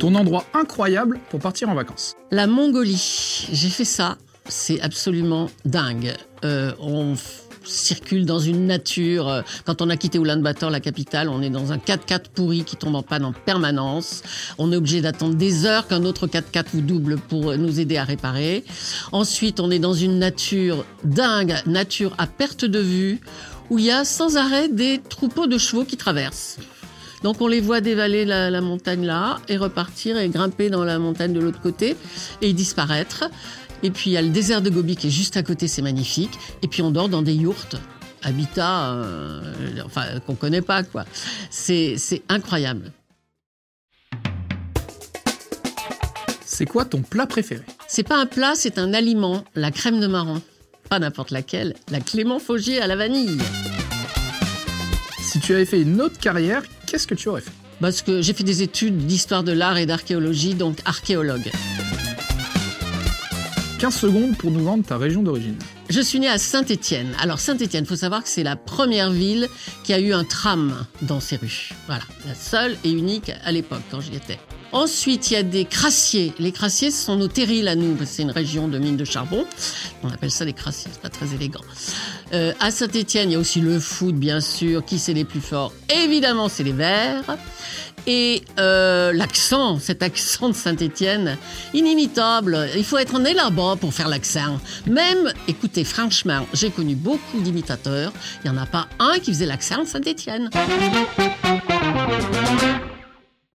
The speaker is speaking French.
Ton endroit incroyable pour partir en vacances. La Mongolie, j'ai fait ça. C'est absolument dingue. Euh, on circule dans une nature. euh, Quand on a quitté Ulaanbaatar, la capitale, on est dans un 4x4 pourri qui tombe en panne en permanence. On est obligé d'attendre des heures qu'un autre 4x4 vous double pour nous aider à réparer. Ensuite, on est dans une nature dingue, nature à perte de vue, où il y a sans arrêt des troupeaux de chevaux qui traversent. Donc on les voit dévaler la, la montagne là et repartir et grimper dans la montagne de l'autre côté et disparaître. Et puis il y a le désert de Gobi qui est juste à côté, c'est magnifique. Et puis on dort dans des yourtes, habitats, euh, enfin qu'on connaît pas quoi. C'est c'est incroyable. C'est quoi ton plat préféré? C'est pas un plat, c'est un aliment, la crème de marron. Pas n'importe laquelle, la Clément Faugier à la vanille. Si tu avais fait une autre carrière, qu'est-ce que tu aurais fait Parce que j'ai fait des études d'histoire de l'art et d'archéologie, donc archéologue. 15 secondes pour nous vendre ta région d'origine. Je suis née à Saint-Étienne. Alors Saint-Étienne, faut savoir que c'est la première ville qui a eu un tram dans ses rues. Voilà, la seule et unique à l'époque quand j'y étais. Ensuite, il y a des crassiers. Les crassiers, ce sont nos terrils à nous. C'est une région de mines de charbon. On appelle ça les crassiers. C'est pas très élégant. Euh, à Saint-Étienne, il y a aussi le foot, bien sûr. Qui c'est les plus forts? Évidemment, c'est les Verts. Et euh, l'accent, cet accent de Saint-Étienne, inimitable. Il faut être né là-bas pour faire l'accent. Même, écoutez, franchement, j'ai connu beaucoup d'imitateurs. Il n'y en a pas un qui faisait l'accent de Saint-Étienne.